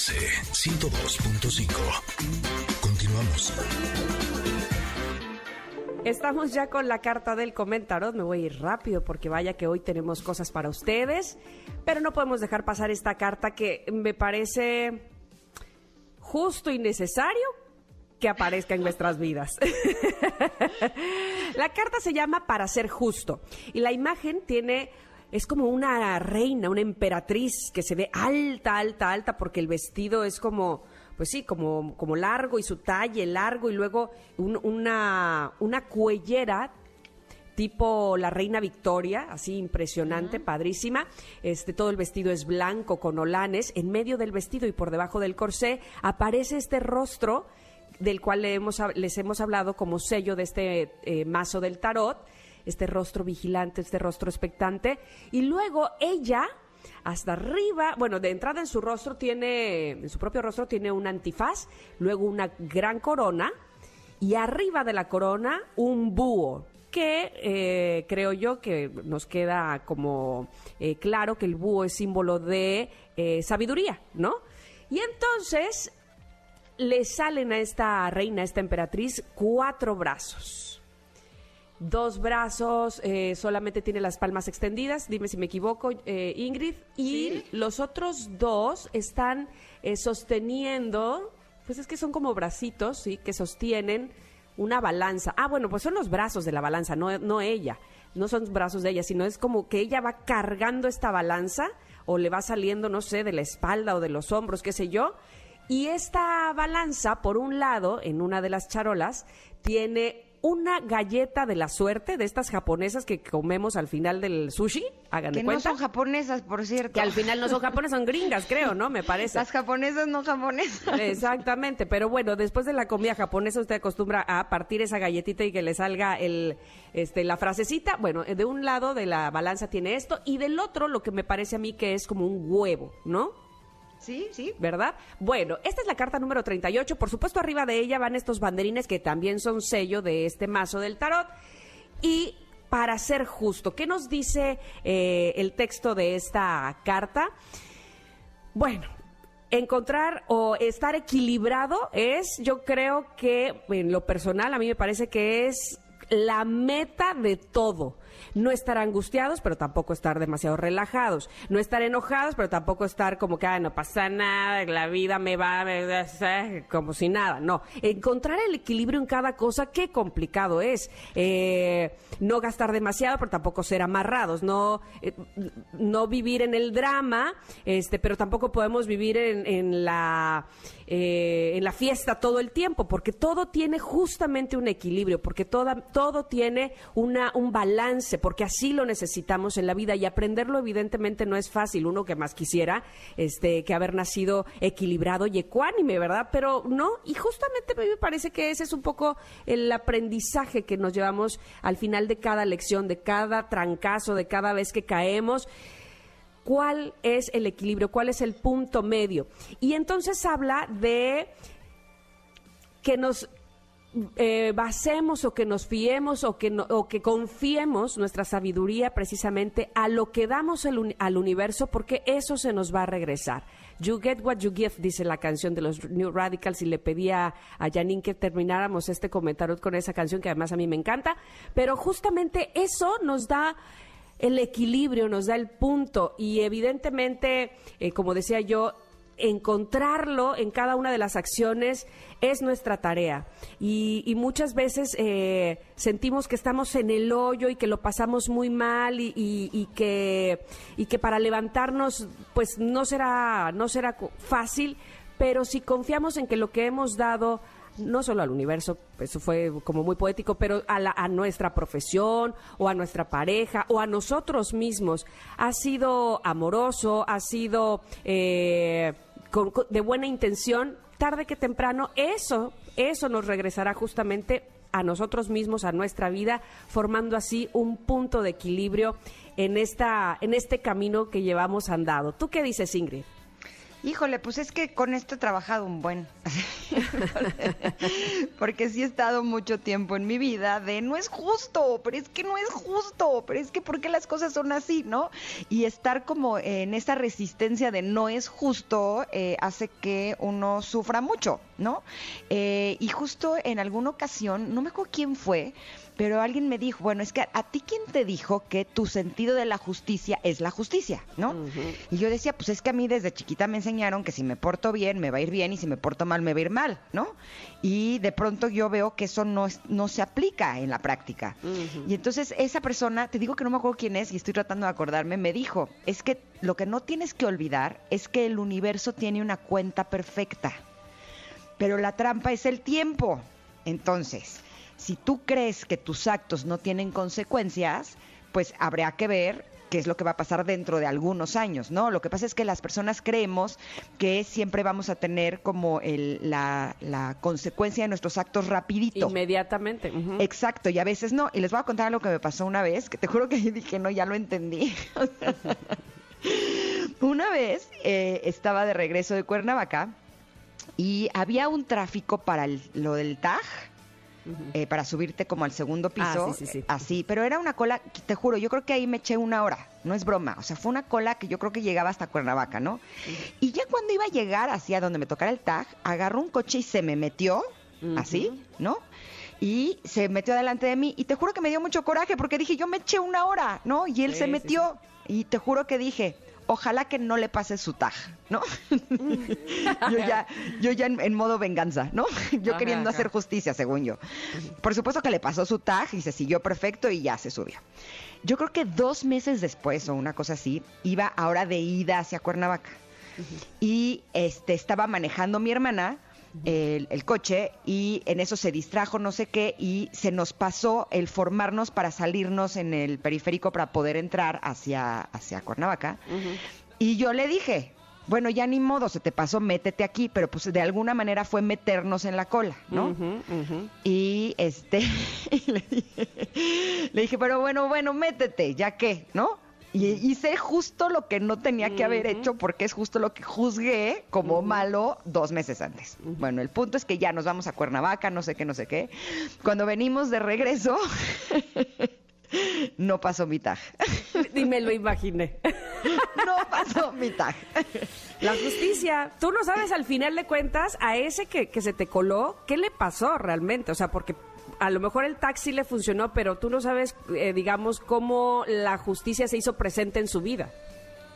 MBS 102.5. Continuamos. Estamos ya con la carta del comentarot. Me voy a ir rápido porque vaya que hoy tenemos cosas para ustedes. Pero no podemos dejar pasar esta carta que me parece justo y necesario que aparezca en nuestras vidas. la carta se llama Para ser justo y la imagen tiene es como una reina, una emperatriz que se ve alta, alta, alta porque el vestido es como pues sí, como, como largo y su talle largo y luego una, una cuellera tipo la reina Victoria, así impresionante, padrísima. Este todo el vestido es blanco con olanes. En medio del vestido y por debajo del corsé aparece este rostro del cual hemos, les hemos hablado como sello de este eh, mazo del tarot, este rostro vigilante, este rostro expectante. Y luego ella hasta arriba, bueno, de entrada en su rostro tiene, en su propio rostro tiene un antifaz, luego una gran corona y arriba de la corona un búho que eh, creo yo que nos queda como eh, claro que el búho es símbolo de eh, sabiduría, ¿no? Y entonces le salen a esta reina, a esta emperatriz, cuatro brazos dos brazos, eh, solamente tiene las palmas extendidas, dime si me equivoco, eh, Ingrid, y los otros dos están eh, sosteniendo, pues es que son como bracitos, ¿sí? Que sostienen una balanza. Ah, bueno, pues son los brazos de la balanza, no, no ella, no son brazos de ella, sino es como que ella va cargando esta balanza o le va saliendo, no sé, de la espalda o de los hombros, qué sé yo. Y esta balanza, por un lado, en una de las charolas, tiene una galleta de la suerte de estas japonesas que comemos al final del sushi. Hagan que no son japonesas, por cierto. Que al final no son japonesas, son gringas, creo, ¿no? Me parece. Las japonesas no japonesas. Exactamente, pero bueno, después de la comida japonesa usted acostumbra a partir esa galletita y que le salga el, este, la frasecita. Bueno, de un lado de la balanza tiene esto y del otro lo que me parece a mí que es como un huevo, ¿no? Sí, sí. ¿Verdad? Bueno, esta es la carta número 38. Por supuesto, arriba de ella van estos banderines que también son sello de este mazo del tarot. Y para ser justo, ¿qué nos dice eh, el texto de esta carta? Bueno, encontrar o estar equilibrado es, yo creo que en lo personal a mí me parece que es la meta de todo. No estar angustiados, pero tampoco estar demasiado relajados, no estar enojados, pero tampoco estar como que, no pasa nada, la vida me va, como si nada, no, encontrar el equilibrio en cada cosa, qué complicado es, eh, no gastar demasiado, pero tampoco ser amarrados, no, eh, no vivir en el drama, este, pero tampoco podemos vivir en, la eh, en la fiesta todo el tiempo, porque todo tiene justamente un equilibrio, porque toda, todo tiene un balance porque así lo necesitamos en la vida y aprenderlo evidentemente no es fácil, uno que más quisiera este que haber nacido equilibrado y ecuánime, ¿verdad? Pero no, y justamente me parece que ese es un poco el aprendizaje que nos llevamos al final de cada lección, de cada trancazo, de cada vez que caemos cuál es el equilibrio, cuál es el punto medio. Y entonces habla de que nos eh, basemos o que nos fiemos o que, o que confiemos nuestra sabiduría precisamente a lo que damos al universo porque eso se nos va a regresar. You get what you give, dice la canción de los New Radicals y le pedía a Janine que termináramos este comentario con esa canción que además a mí me encanta, pero justamente eso nos da el equilibrio, nos da el punto y evidentemente, eh, como decía yo, encontrarlo en cada una de las acciones es nuestra tarea. Y, muchas veces eh, sentimos que estamos en el hoyo y que lo pasamos muy mal y, que, y que para levantarnos pues no será, no será fácil, pero si confiamos en que lo que hemos dado no solo al universo, eso fue como muy poético, pero a, a, nuestra profesión o a nuestra pareja o a nosotros mismos. Ha sido amoroso, ha sido eh, de buena intención, tarde que temprano, eso, eso nos regresará justamente a nosotros mismos, a nuestra vida, formando así un punto de equilibrio en, esta, en este camino que llevamos andado. ¿Tú qué dices, Ingrid? Híjole, pues es que con esto he trabajado un buen. Porque sí he estado mucho tiempo en mi vida de no es justo, pero es que no es justo, pero es que ¿por qué las cosas son así, no? Y estar como en esa resistencia de no es justo eh, hace que uno sufra mucho, ¿no? Eh, y justo en alguna ocasión, no me acuerdo quién fue, pero alguien me dijo, bueno, es que a, ti quién te dijo que tu sentido de la justicia es la justicia, ¿no? Y yo decía, pues es que a mí desde chiquita me enseñaron que si me porto bien me va a ir bien y si me porto mal me va a ir mal, ¿no? Y de pronto yo veo que eso no, no se aplica en la práctica. Y entonces esa persona, te digo que no me acuerdo quién es y estoy tratando de acordarme, me dijo, es que lo que no tienes que olvidar es que el universo tiene una cuenta perfecta, pero la trampa es el tiempo. Entonces, si tú crees que tus actos no tienen consecuencias, pues habrá que ver qué es lo que va a pasar dentro de algunos años, ¿no? Lo que pasa es que las personas creemos que siempre vamos a tener como la, consecuencia de nuestros actos rapidito. Inmediatamente. Exacto, y a veces no. Y les voy a contar algo que me pasó una vez, que te juro que dije, no, ya lo entendí. una vez eh, estaba de regreso de Cuernavaca y había un tráfico para lo del Eh, para subirte como al segundo ah, piso. Así, pero era una cola, te juro, yo creo que ahí me eché una hora, no es broma. O sea, fue una cola que yo creo que llegaba hasta Cuernavaca, ¿no? Y ya cuando iba a llegar hacia donde me tocara el tag, agarró un coche y se me metió, así, ¿no? y se metió delante de mí y te juro que me dio mucho coraje porque dije, yo me eché una hora, ¿no? Y él se metió y te juro que dije, ojalá que no le pase su tag, ¿no? yo ya, yo ya en, modo venganza, ¿no? yo queriendo hacer justicia, según yo. Por supuesto que le pasó su tag y se siguió perfecto y ya se subió. Yo creo que dos meses después o una cosa así, iba ahora de ida hacia Cuernavaca. Y este estaba manejando mi hermana el, coche y en eso se distrajo no sé qué y se nos pasó el formarnos para salirnos en el periférico para poder entrar hacia, hacia Cuernavaca. Y yo le dije, bueno, ya ni modo, se te pasó, métete aquí, pero pues de alguna manera fue meternos en la cola, ¿no? Y este, le, dije, le dije, pero bueno, bueno, métete, ya que, ¿no? Y hice justo lo que no tenía que haber hecho porque es justo lo que juzgué como malo dos meses antes. Bueno, el punto es que ya nos vamos a Cuernavaca, no sé qué, no sé qué. Cuando venimos de regreso, no pasó mi tag. Y me lo imaginé. No pasó mi tag. La justicia. Tú no sabes al final de cuentas a ese que, que se te coló, ¿qué le pasó realmente? O sea, porque a lo mejor el taxi le funcionó, pero tú no sabes, eh, digamos, cómo la justicia se hizo presente en su vida.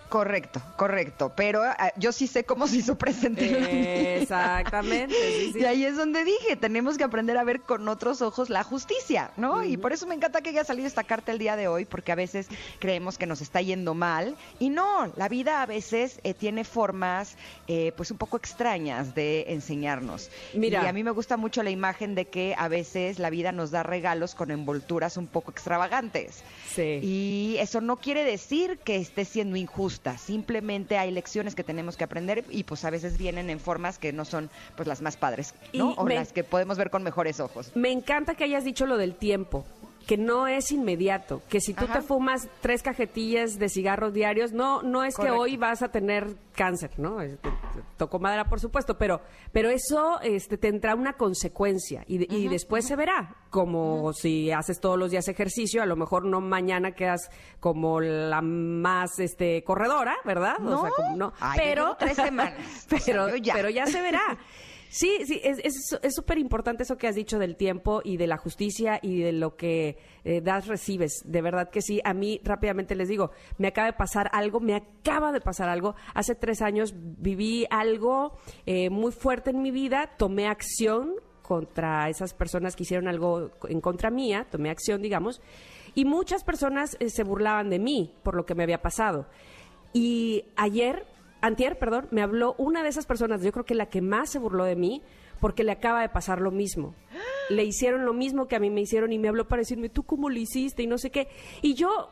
Correcto, correcto. Pero ah, yo sí sé cómo se hizo presente. Exactamente. Y ahí es donde dije, tenemos que aprender a ver con otros ojos la justicia, ¿no? Y por eso me encanta que haya salido esta carta el día de hoy, porque a veces creemos que nos está yendo mal. Y no, la vida a veces eh, tiene formas, eh, pues un poco extrañas de enseñarnos. Mira. Y a mí me gusta mucho la imagen de que a veces la vida nos da regalos con envolturas un poco extravagantes. Sí. Y eso no quiere decir que esté siendo injusto simplemente hay lecciones que tenemos que aprender y pues a veces vienen en formas que no son pues las más padres, ¿no? o las que podemos ver con mejores ojos. Me encanta que hayas dicho lo del tiempo, que no es inmediato, que si tú te fumas tres cajetillas de cigarros diarios, no, no es que hoy vas a tener cáncer, ¿no? Tocó madera, por supuesto, pero, pero eso este, tendrá una consecuencia y, después se verá, como si haces todos los días ejercicio, a lo mejor no mañana quedas como la más este, corredora, ¿verdad? No, no. pero tres semanas. pero, ya. pero ya se verá. Sí, sí, es súper importante eso que has dicho del tiempo y de la justicia y de lo que eh, das, recibes. De verdad que sí. A mí rápidamente les digo, me acaba de pasar algo, me acaba de pasar algo. Hace tres años viví algo eh, muy fuerte en mi vida, tomé acción contra esas personas que hicieron algo en contra mía, tomé acción, digamos, y muchas personas eh, se burlaban de mí por lo que me había pasado. Y ayer antier, perdón, me habló una de esas personas, yo creo que la que más se burló de mí, porque le acaba de pasar lo mismo. Le hicieron lo mismo que a mí me hicieron y me habló para decirme, ¿tú cómo lo hiciste? Y no sé qué. Y yo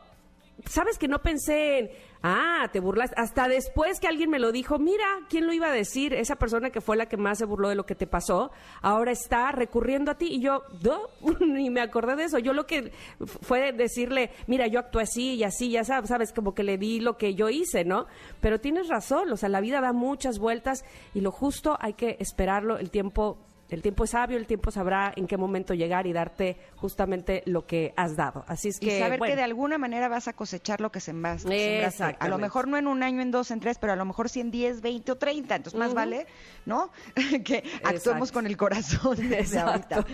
¿sabes que no pensé en, ah, te burlas? Hasta después que alguien me lo dijo, mira, ¿quién lo iba a decir? Esa persona que fue la que más se burló de lo que te pasó, ahora está recurriendo a ti. Y yo, ¿no? Ni me acordé de eso. Yo lo que fue decirle, mira, yo actué así y así, ya sabes, sabes, como que le di lo que yo hice, ¿no? Pero tienes razón, o sea, la vida da muchas vueltas y lo justo hay que esperarlo, el tiempo El tiempo es sabio, el tiempo sabrá en qué momento llegar y darte justamente lo que has dado. Así es que. Y saber que de alguna manera vas a cosechar lo que se sembraste. A lo mejor no en un año, en dos, en tres, pero a lo mejor sí en diez, veinte o treinta. Entonces, más vale, ¿no? que actuemos con el corazón desde ahorita.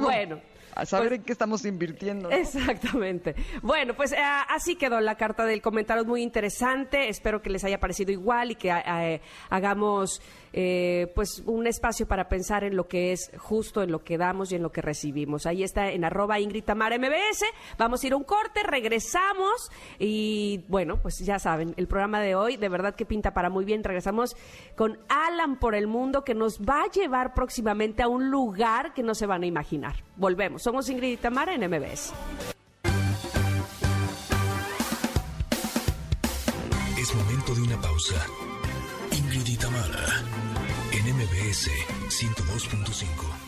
bueno a saber pues en qué estamos invirtiendo. Exactamente. Bueno, pues eh, así quedó la carta del comentario, muy interesante. Espero que les haya parecido igual y que eh, hagamos eh, pues un espacio para pensar en lo que es justo, en lo que damos y en lo que recibimos. Ahí está en arroba Ingrid Tamara MBS. Vamos a ir a un corte, regresamos y bueno, pues ya saben, el programa de hoy de verdad que pinta para muy bien. Regresamos con Alan por el mundo que nos va a llevar próximamente a un lugar que no se van a imaginar. Somos Ingrid y en MBS. Es momento de una pausa. Ingrid y Tamara en MBS 102.5.